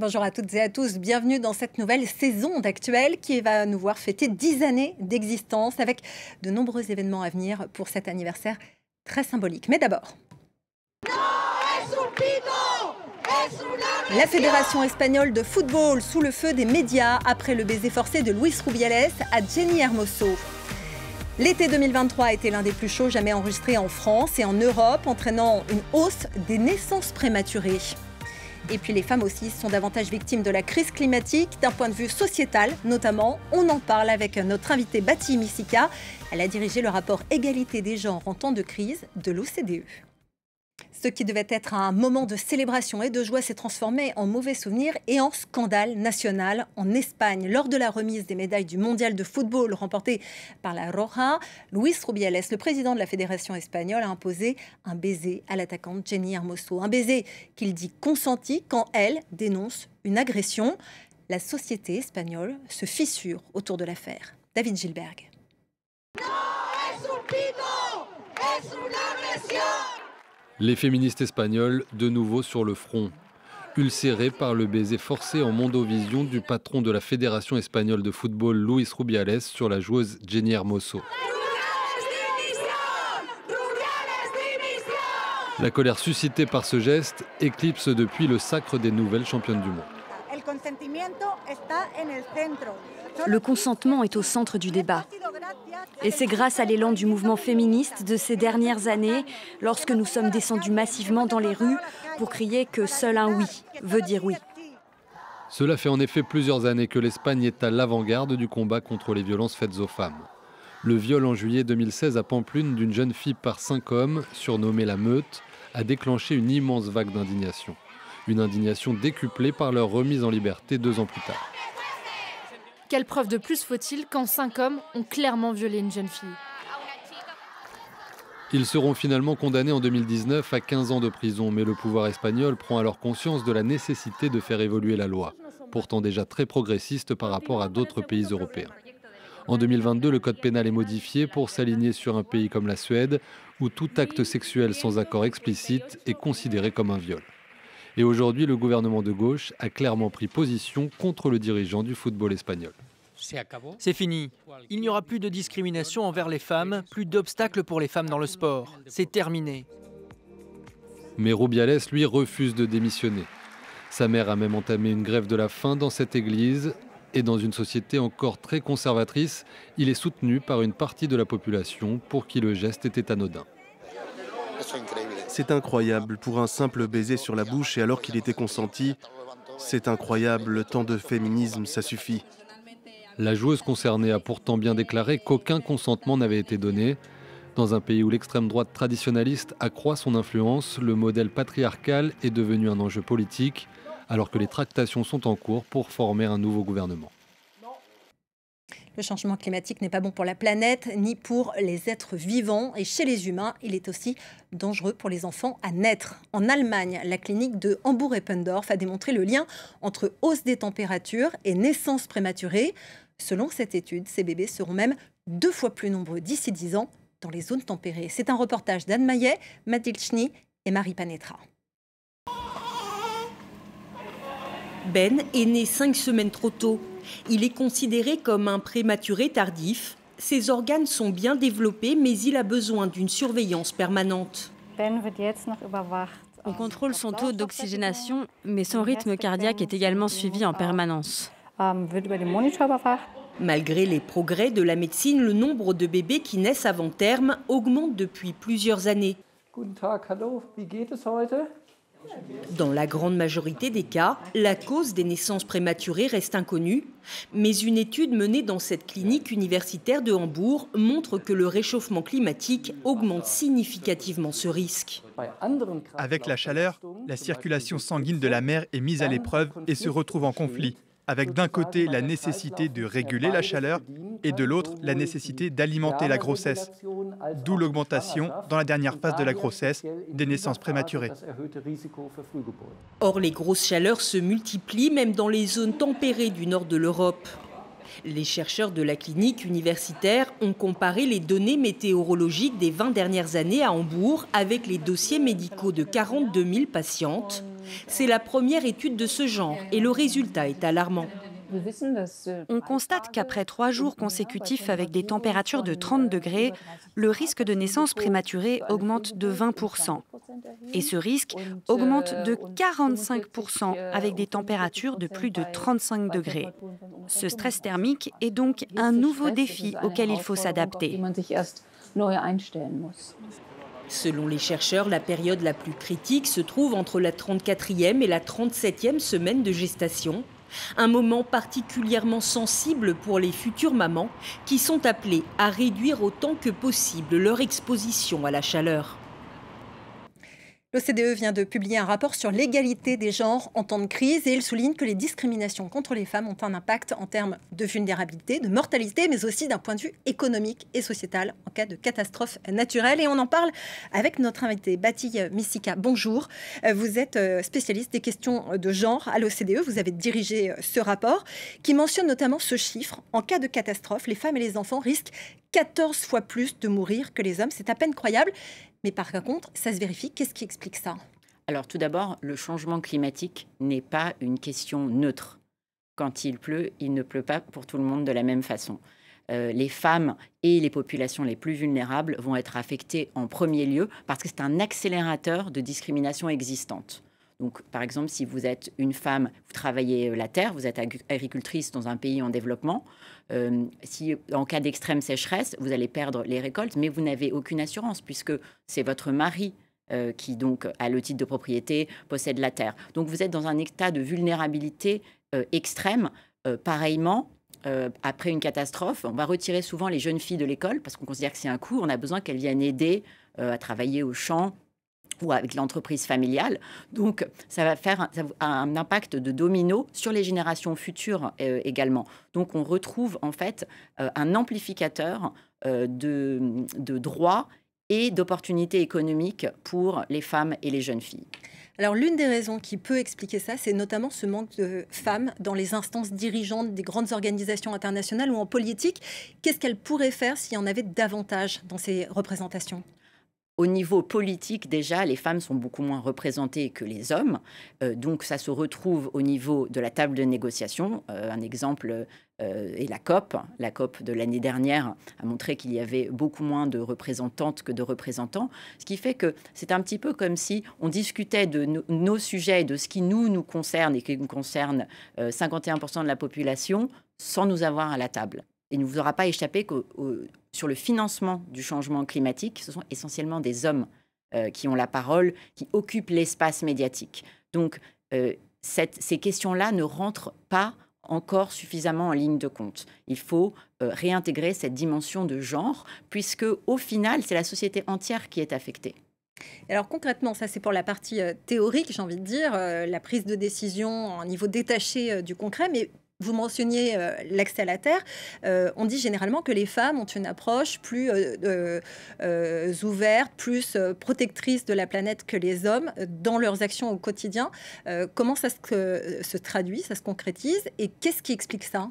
Bonjour à toutes et à tous, bienvenue dans cette nouvelle saison d'Actuel qui va nous voir fêter 10 années d'existence avec de nombreux événements à venir pour cet anniversaire très symbolique. Mais d'abord... La Fédération espagnole de football sous le feu des médias après le baiser forcé de Luis Rubiales à Jenny Hermoso. L'été 2023 a été l'un des plus chauds jamais enregistrés en France et en Europe, entraînant une hausse des naissances prématurées. Et puis les femmes aussi sont davantage victimes de la crise climatique d'un point de vue sociétal notamment. On en parle avec notre invitée Bati Missika. Elle a dirigé le rapport Égalité des genres en temps de crise de l'OCDE. Ce qui devait être un moment de célébration et de joie s'est transformé en mauvais souvenir et en scandale national en Espagne. Lors de la remise des médailles du mondial de football remportée par la Roja, Luis Rubiales, le président de la fédération espagnole, a imposé un baiser à l'attaquante Jenny Hermoso. Un baiser qu'il dit consenti quand elle dénonce une agression. La société espagnole se fissure autour de l'affaire. David Gilberg. Les féministes espagnoles, de nouveau sur le front, ulcérées par le baiser forcé en mondovision du patron de la Fédération espagnole de football, Luis Rubiales, sur la joueuse Jenny Hermoso. La colère suscitée par ce geste éclipse depuis le sacre des nouvelles championnes du monde. Le consentement est au centre du débat. Et c'est grâce à l'élan du mouvement féministe de ces dernières années, lorsque nous sommes descendus massivement dans les rues pour crier que seul un oui veut dire oui. Cela fait en effet plusieurs années que l'Espagne est à l'avant-garde du combat contre les violences faites aux femmes. Le viol en juillet 2016 à Pamplune d'une jeune fille par cinq hommes, surnommée la meute, a déclenché une immense vague d'indignation. Une indignation décuplée par leur remise en liberté deux ans plus tard. Quelle preuve de plus faut-il quand cinq hommes ont clairement violé une jeune fille Ils seront finalement condamnés en 2019 à 15 ans de prison, mais le pouvoir espagnol prend alors conscience de la nécessité de faire évoluer la loi, pourtant déjà très progressiste par rapport à d'autres pays européens. En 2022, le code pénal est modifié pour s'aligner sur un pays comme la Suède, où tout acte sexuel sans accord explicite est considéré comme un viol. Et aujourd'hui, le gouvernement de gauche a clairement pris position contre le dirigeant du football espagnol. C'est fini. Il n'y aura plus de discrimination envers les femmes, plus d'obstacles pour les femmes dans le sport. C'est terminé. Mais Rubiales, lui, refuse de démissionner. Sa mère a même entamé une grève de la faim dans cette église. Et dans une société encore très conservatrice, il est soutenu par une partie de la population pour qui le geste était anodin. C'est incroyable pour un simple baiser sur la bouche et alors qu'il était consenti. C'est incroyable, tant de féminisme, ça suffit. La joueuse concernée a pourtant bien déclaré qu'aucun consentement n'avait été donné. Dans un pays où l'extrême droite traditionnaliste accroît son influence, le modèle patriarcal est devenu un enjeu politique, alors que les tractations sont en cours pour former un nouveau gouvernement. Le changement climatique n'est pas bon pour la planète ni pour les êtres vivants. Et chez les humains, il est aussi dangereux pour les enfants à naître. En Allemagne, la clinique de Hambourg-Eppendorf a démontré le lien entre hausse des températures et naissance prématurée. Selon cette étude, ces bébés seront même deux fois plus nombreux d'ici 10 ans dans les zones tempérées. C'est un reportage d'Anne Maillet, Mathilde Schny et Marie Panetra. Ben est né cinq semaines trop tôt. Il est considéré comme un prématuré tardif. Ses organes sont bien développés, mais il a besoin d'une surveillance permanente. On contrôle son taux d'oxygénation, mais son rythme cardiaque est également suivi en permanence. Malgré les progrès de la médecine, le nombre de bébés qui naissent avant terme augmente depuis plusieurs années. Dans la grande majorité des cas, la cause des naissances prématurées reste inconnue, mais une étude menée dans cette clinique universitaire de Hambourg montre que le réchauffement climatique augmente significativement ce risque. Avec la chaleur, la circulation sanguine de la mer est mise à l'épreuve et se retrouve en conflit avec d'un côté la nécessité de réguler la chaleur et de l'autre la nécessité d'alimenter la grossesse, d'où l'augmentation dans la dernière phase de la grossesse des naissances prématurées. Or, les grosses chaleurs se multiplient même dans les zones tempérées du nord de l'Europe. Les chercheurs de la clinique universitaire ont comparé les données météorologiques des 20 dernières années à Hambourg avec les dossiers médicaux de 42 000 patientes. C'est la première étude de ce genre et le résultat est alarmant. On constate qu'après trois jours consécutifs avec des températures de 30 degrés, le risque de naissance prématurée augmente de 20%. Et ce risque augmente de 45% avec des températures de plus de 35 degrés. Ce stress thermique est donc un nouveau défi auquel il faut s'adapter. Selon les chercheurs, la période la plus critique se trouve entre la 34e et la 37e semaine de gestation, un moment particulièrement sensible pour les futures mamans qui sont appelées à réduire autant que possible leur exposition à la chaleur. L'OCDE vient de publier un rapport sur l'égalité des genres en temps de crise et il souligne que les discriminations contre les femmes ont un impact en termes de vulnérabilité, de mortalité, mais aussi d'un point de vue économique et sociétal en cas de catastrophe naturelle. Et on en parle avec notre invité, Batille Missika. Bonjour. Euh, vous êtes euh, spécialiste des questions de genre à l'OCDE. Vous avez dirigé euh, ce rapport qui mentionne notamment ce chiffre. En cas de catastrophe, les femmes et les enfants risquent 14 fois plus de mourir que les hommes. C'est à peine croyable. Mais par contre, ça se vérifie. Qu'est-ce qui explique ça? Alors tout d'abord, le changement climatique n'est pas une question neutre. Quand il pleut, il ne pleut pas pour tout le monde de la même façon. Euh, les femmes et les populations les plus vulnérables vont être affectées en premier lieu parce que c'est un accélérateur de discrimination existante. Donc, par exemple, si vous êtes une femme, vous travaillez euh, la terre, vous êtes agricultrice dans un pays en développement, euh, si en cas d'extrême sécheresse, vous allez perdre les récoltes, mais vous n'avez aucune assurance puisque c'est votre mari euh, qui donc a le titre de propriété, possède la terre. Donc vous êtes dans un état de vulnérabilité extrême. pareillement, après une catastrophe, on va retirer souvent les jeunes filles de l'école parce qu'on considère que c'est un coût. On a besoin qu'elles viennent aider à travailler au champ, ou avec l'entreprise familiale. Donc, ça va faire un, impact de domino sur les générations futures euh, également. Donc, on retrouve en fait euh, un amplificateur euh, de, de droits et d'opportunités économiques pour les femmes et les jeunes filles. Alors l'une des raisons qui peut expliquer ça, c'est notamment ce manque de femmes dans les instances dirigeantes des grandes organisations internationales ou en politique. Qu'est-ce qu'elles pourraient faire s'il y en avait davantage dans ces représentations? Au niveau politique, déjà, les femmes sont beaucoup moins représentées que les hommes. Euh, donc, ça se retrouve au niveau de la table de négociation. Euh, un exemple euh, est la COP. La COP de l'année dernière a montré qu'il y avait beaucoup moins de représentantes que de représentants. Ce qui fait que c'est un petit peu comme si on discutait de nos sujets, de ce qui nous, nous concerne et qui concerne 51% de la population, sans nous avoir à la table. Il ne vous aura pas échappé que sur le financement du changement climatique, ce sont essentiellement des hommes euh, qui ont la parole, qui occupent l'espace médiatique. Donc, euh, ces questions-là ne rentrent pas encore suffisamment en ligne de compte. Il faut euh, réintégrer cette dimension de genre, puisque au final, c'est la société entière qui est affectée. Alors concrètement, ça c'est pour la partie théorique, j'ai envie de dire, la prise de décision au niveau détaché du concret, mais vous mentionniez euh, l'accès à la terre. Euh, on dit généralement que les femmes ont une approche plus euh, ouverte, plus protectrice de la planète que les hommes dans leurs actions au quotidien. comment ça se, se, traduit, ça se concrétise et qu'est-ce qui explique ça?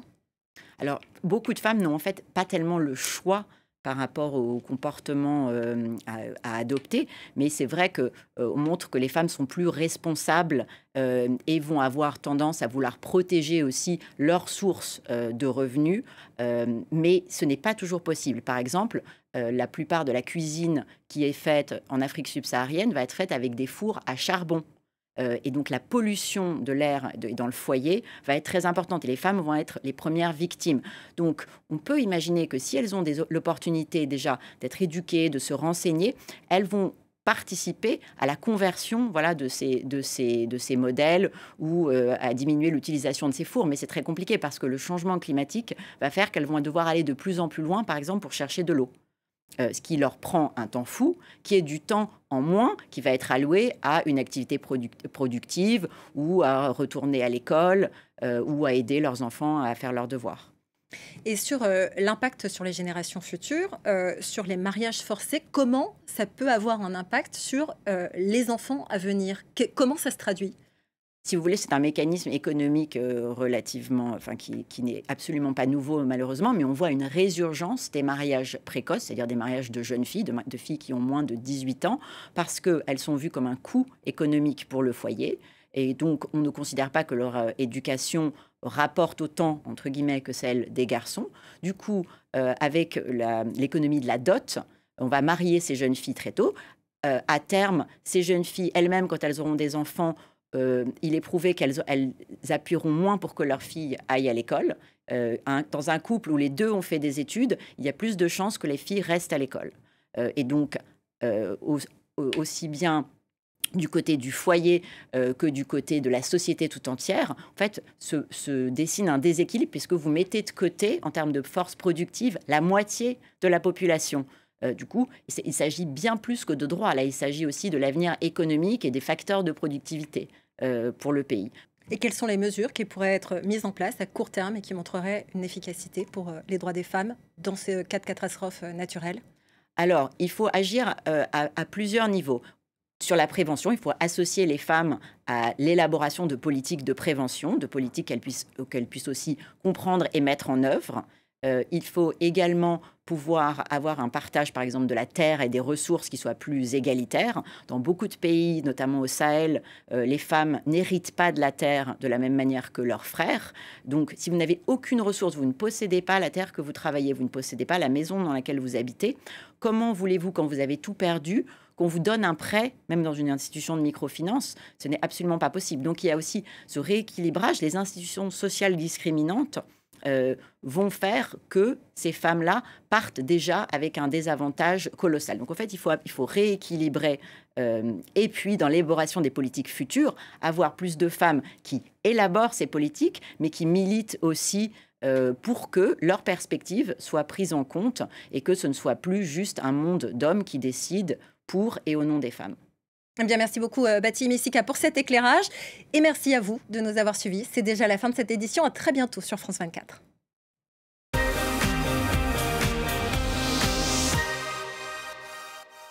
Alors, beaucoup de femmes n'ont en fait pas tellement le choix par rapport au comportement euh, à, adopter. Mais c'est vrai qu'on euh, montre que les femmes sont plus responsables euh, et vont avoir tendance à vouloir protéger aussi leurs sources de revenus. mais ce n'est pas toujours possible. Par exemple, la plupart de la cuisine qui est faite en Afrique subsaharienne va être faite avec des fours à charbon. Euh, et donc la pollution de l'air dans le foyer va être très importante et les femmes vont être les premières victimes. Donc on peut imaginer que si elles ont l'opportunité déjà d'être éduquées, de se renseigner, elles vont participer à la conversion voilà, de, ces, de, ces, de ces modèles ou euh, à diminuer l'utilisation de ces fours. Mais c'est très compliqué parce que le changement climatique va faire qu'elles vont devoir aller de plus en plus loin, par exemple, pour chercher de l'eau. Euh, ce qui leur prend un temps fou, qui est du temps en moins qui va être alloué à une activité productive ou à retourner à l'école euh, ou à aider leurs enfants à faire leurs devoirs. Et sur euh, l'impact sur les générations futures, sur les mariages forcés, comment ça peut avoir un impact sur les enfants à venir? Comment ça se traduit? Si vous voulez, c'est un mécanisme économique euh, relativement, enfin, qui, n'est absolument pas nouveau malheureusement, mais on voit une résurgence des mariages précoces, c'est-à-dire des mariages de jeunes filles, de, filles qui ont moins de 18 ans, parce qu'elles sont vues comme un coût économique pour le foyer. Et donc, on ne considère pas que leur euh, éducation rapporte autant, entre guillemets, que celle des garçons. Du coup, euh, avec l'économie de la dot, on va marier ces jeunes filles très tôt. À terme, ces jeunes filles elles-mêmes, quand elles auront des enfants, il est prouvé qu'elles appuieront moins pour que leur fille aille à l'école. dans un couple où les deux ont fait des études, il y a plus de chances que les filles restent à l'école. et donc, aussi bien du côté du foyer euh, que du côté de la société tout entière, en fait, se, dessine un déséquilibre puisque vous mettez de côté, en termes de force productive, la moitié de la population. Euh, du coup, il s'agit bien plus que de droits. Là, il s'agit aussi de l'avenir économique et des facteurs de productivité euh, pour le pays. Et quelles sont les mesures qui pourraient être mises en place à court terme et qui montreraient une efficacité pour les droits des femmes dans ces cas de catastrophes naturelles? Alors, il faut agir à, plusieurs niveaux. Sur la prévention, il faut associer les femmes à l'élaboration de politiques de prévention, de politiques qu'elles puissent, puissent aussi comprendre et mettre en œuvre. Euh, il faut également pouvoir avoir un partage, par exemple, de la terre et des ressources qui soit plus égalitaire. Dans beaucoup de pays, notamment au Sahel, euh, les femmes n'héritent pas de la terre de la même manière que leurs frères. Donc, si vous n'avez aucune ressource, vous ne possédez pas la terre que vous travaillez, vous ne possédez pas la maison dans laquelle vous habitez, comment voulez-vous, quand vous avez tout perdu, qu'on vous donne un prêt, même dans une institution de microfinance, ce n'est absolument pas possible. Donc il y a aussi ce rééquilibrage. Les institutions sociales discriminantes euh, vont faire que ces femmes-là partent déjà avec un désavantage colossal. Donc en fait, il faut, il faut rééquilibrer euh, et puis dans l'élaboration des politiques futures, avoir plus de femmes qui élaborent ces politiques, mais qui militent aussi euh, pour que leurs perspectives soient prises en compte et que ce ne soit plus juste un monde d'hommes qui décident pour et au nom des femmes. Eh bien, merci beaucoup, euh, Bati Messika, pour cet éclairage. Et merci à vous de nous avoir suivis. C'est déjà la fin de cette édition. À très bientôt sur France 24.